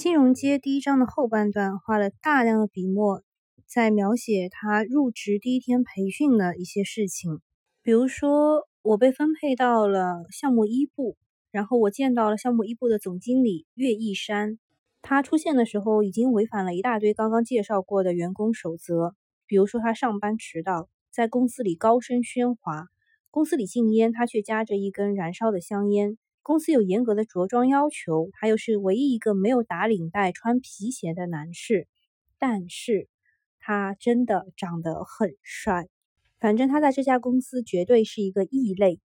金融街第一章的后半段花了大量的笔墨，在描写他入职第一天培训的一些事情。比如说，我被分配到了项目一部，然后我见到了项目一部的总经理岳义山。他出现的时候，已经违反了一大堆刚刚介绍过的员工守则，比如说他上班迟到，在公司里高声喧哗，公司里禁烟，他却夹着一根燃烧的香烟。公司有严格的着装要求，他又是唯一一个没有打领带、穿皮鞋的男士。但是，他真的长得很帅。反正他在这家公司绝对是一个异类。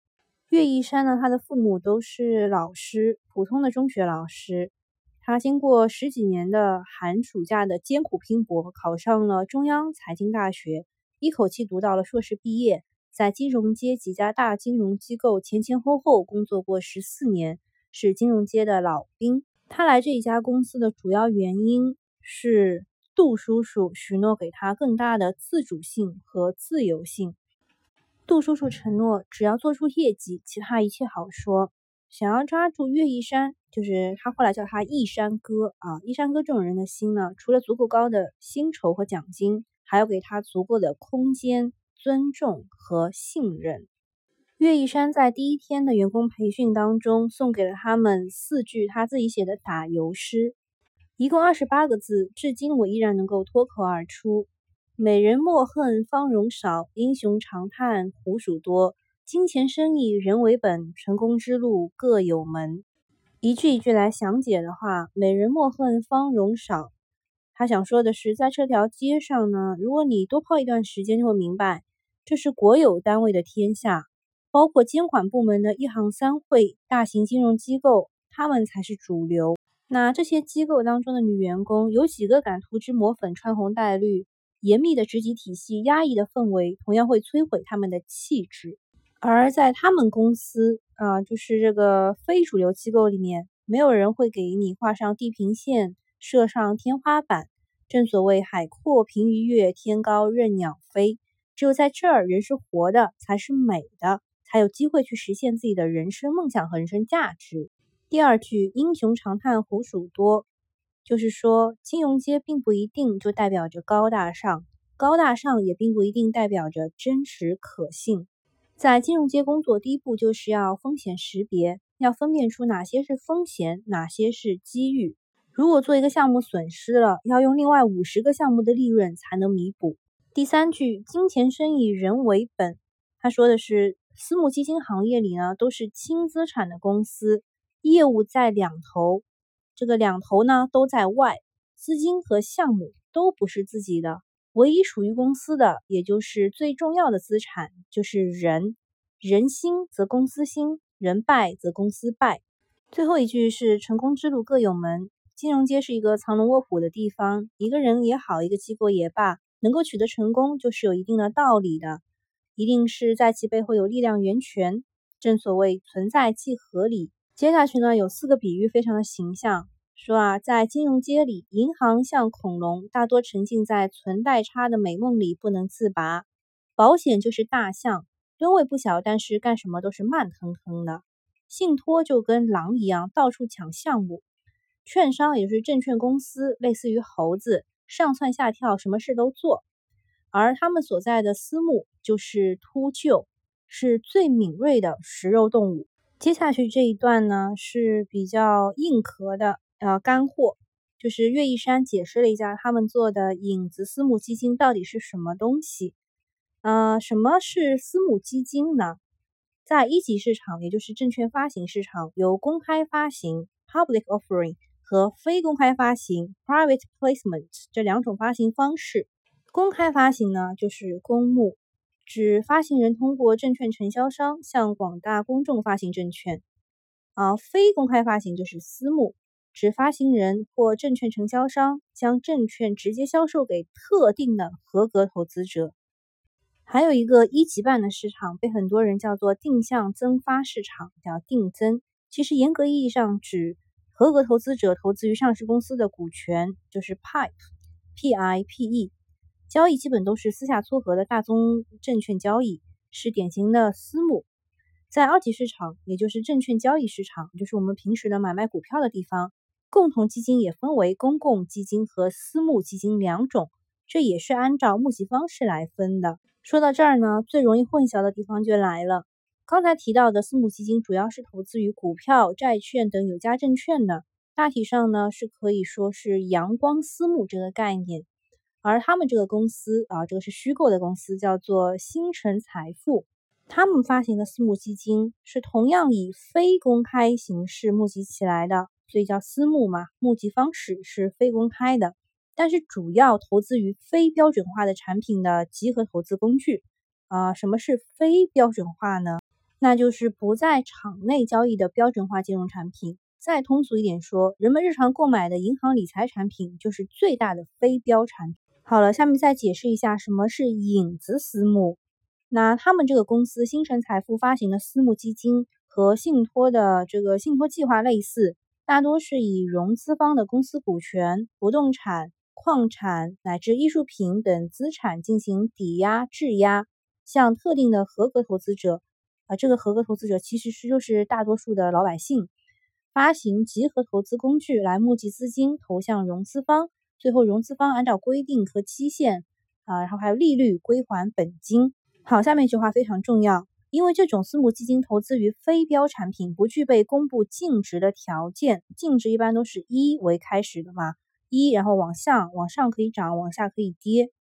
岳一山呢，他的父母都是老师，普通的中学老师。他经过十几年的寒暑假的艰苦拼搏，考上了中央财经大学，一口气读到了硕士毕业。在金融街几家大金融机构前前后后工作过十四年，是金融街的老兵。他来这一家公司的主要原因是杜叔叔许诺给他更大的自主性和自由性。杜叔叔承诺，只要做出业绩，其他一切好说。想要抓住岳一山，就是他后来叫他一山哥啊，一山哥这种人的心呢，除了足够高的薪酬和奖金，还要给他足够的空间。尊重和信任。岳一山在第一天的员工培训当中，送给了他们四句他自己写的打油诗，一共二十八个字，至今我依然能够脱口而出：“美人莫恨芳容少，英雄长叹胡鼠多。金钱生意人为本，成功之路各有门。”一句一句来详解的话，“美人莫恨芳容少”，他想说的是，在这条街上呢，如果你多泡一段时间，就会明白。这是国有单位的天下，包括监管部门的一行三会、大型金融机构，他们才是主流。那这些机构当中的女员工，有几个敢涂脂抹粉、穿红戴绿？严密的职级体系、压抑的氛围，同样会摧毁他们的气质。而在他们公司啊，就是这个非主流机构里面，没有人会给你画上地平线、设上天花板。正所谓海阔凭鱼跃，天高任鸟飞。只有在这儿，人是活的，才是美的，才有机会去实现自己的人生梦想和人生价值。第二句“英雄长叹胡鼠多”，就是说金融街并不一定就代表着高大上，高大上也并不一定代表着真实可信。在金融街工作，第一步就是要风险识别，要分辨出哪些是风险，哪些是机遇。如果做一个项目损失了，要用另外五十个项目的利润才能弥补。第三句，金钱生意人为本。他说的是，私募基金行业里呢，都是轻资产的公司，业务在两头，这个两头呢都在外，资金和项目都不是自己的，唯一属于公司的，也就是最重要的资产，就是人。人兴则公司兴，人败则公司败。最后一句是，成功之路各有门。金融街是一个藏龙卧虎的地方，一个人也好，一个机构也罢。能够取得成功，就是有一定的道理的，一定是在其背后有力量源泉。正所谓存在即合理。接下去呢，有四个比喻，非常的形象，说啊，在金融街里，银行像恐龙，大多沉浸在存贷差的美梦里不能自拔；保险就是大象，吨位不小，但是干什么都是慢腾腾的；信托就跟狼一样，到处抢项目；券商也就是证券公司，类似于猴子。上蹿下跳，什么事都做，而他们所在的私募就是秃鹫，是最敏锐的食肉动物。接下去这一段呢是比较硬壳的呃干货，就是岳一山解释了一下他们做的影子私募基金到底是什么东西。呃，什么是私募基金呢？在一级市场，也就是证券发行市场，有公开发行 （public offering）。和非公开发行 （private placement） 这两种发行方式。公开发行呢，就是公募，指发行人通过证券承销商向广大公众发行证券；而非公开发行就是私募，指发行人或证券承销商将证券直接销售给特定的合格投资者。还有一个一级半的市场，被很多人叫做定向增发市场，叫定增，其实严格意义上指。合格投资者投资于上市公司的股权就是 PIPE，P I P E，交易基本都是私下撮合的大宗证券交易，是典型的私募。在二级市场，也就是证券交易市场，就是我们平时的买卖股票的地方，共同基金也分为公共基金和私募基金两种，这也是按照募集方式来分的。说到这儿呢，最容易混淆的地方就来了。刚才提到的私募基金主要是投资于股票、债券等有价证券的，大体上呢是可以说是阳光私募这个概念。而他们这个公司啊，这个是虚构的公司，叫做星辰财富。他们发行的私募基金是同样以非公开形式募集起来的。所以叫私募嘛，募集方式是非公开的，但是主要投资于非标准化的产品的集合投资工具。啊，什么是非标准化呢？那就是不在场内交易的标准化金融产品。再通俗一点说，人们日常购买的银行理财产品就是最大的非标产品。好了，下面再解释一下什么是影子私募。那他们这个公司星辰财富发行的私募基金和信托的这个信托计划类似。大多是以融资方的公司股权、不动产、矿产乃至艺术品等资产进行抵押质押，向特定的合格投资者，啊，这个合格投资者其实是就是大多数的老百姓，发行集合投资工具来募集资金投向融资方，最后融资方按照规定和期限，啊，然后还有利率归还本金。好，下面一句话非常重要。因为这种私募基金投资于非标产品，不具备公布净值的条件，净值一般都是一为开始的嘛，一然后往下往上可以涨，往下可以跌，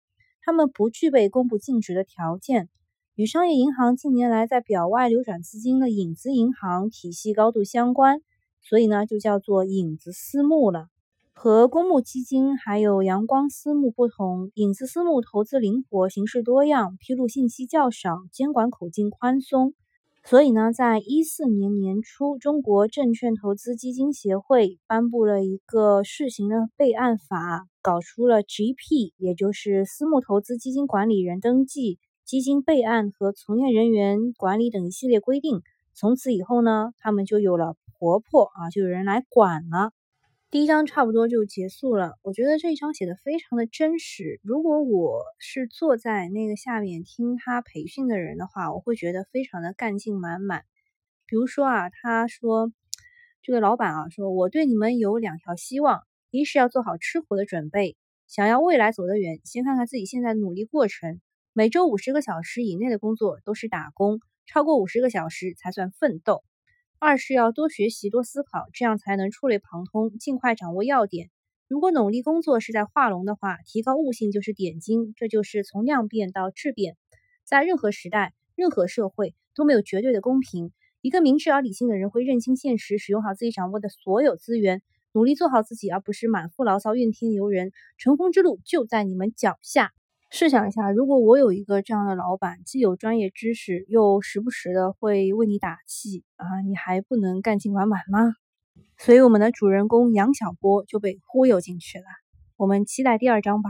他们不具备公布净值的条件，与商业银行近年来在表外流转资金的影子银行体系高度相关，所以呢就叫做影子私募了。和公募基金还有阳光私募不同，影子私募投资灵活，形式多样，披露信息较少，监管口径宽松。所以呢，在一四年年初，中国证券投资基金协会颁布了一个试行的备案法，搞出了 GP，也就是私募投资基金管理人登记、基金备案和从业人员管理等一系列规定。从此以后呢，他们就有了婆婆啊，就有人来管了。第一章差不多就结束了，我觉得这一章写的非常的真实。如果我是坐在那个下面听他培训的人的话，我会觉得非常的干劲满满。比如说啊，他说这个老板啊，说我对你们有两条希望：一是要做好吃苦的准备，想要未来走得远，先看看自己现在努力过程。每周五十个小时以内的工作都是打工，超过五十个小时才算奋斗。二是要多学习、多思考，这样才能触类旁通，尽快掌握要点。如果努力工作是在画龙的话，提高悟性就是点睛。这就是从量变到质变。在任何时代、任何社会都没有绝对的公平。一个明智而理性的人会认清现实，使用好自己掌握的所有资源，努力做好自己，而不是满腹牢骚、怨天尤人。成功之路就在你们脚下。试想一下，如果我有一个这样的老板，既有专业知识，又时不时的会为你打气啊，你还不能干劲满满吗？所以我们的主人公杨小波就被忽悠进去了。我们期待第二章吧。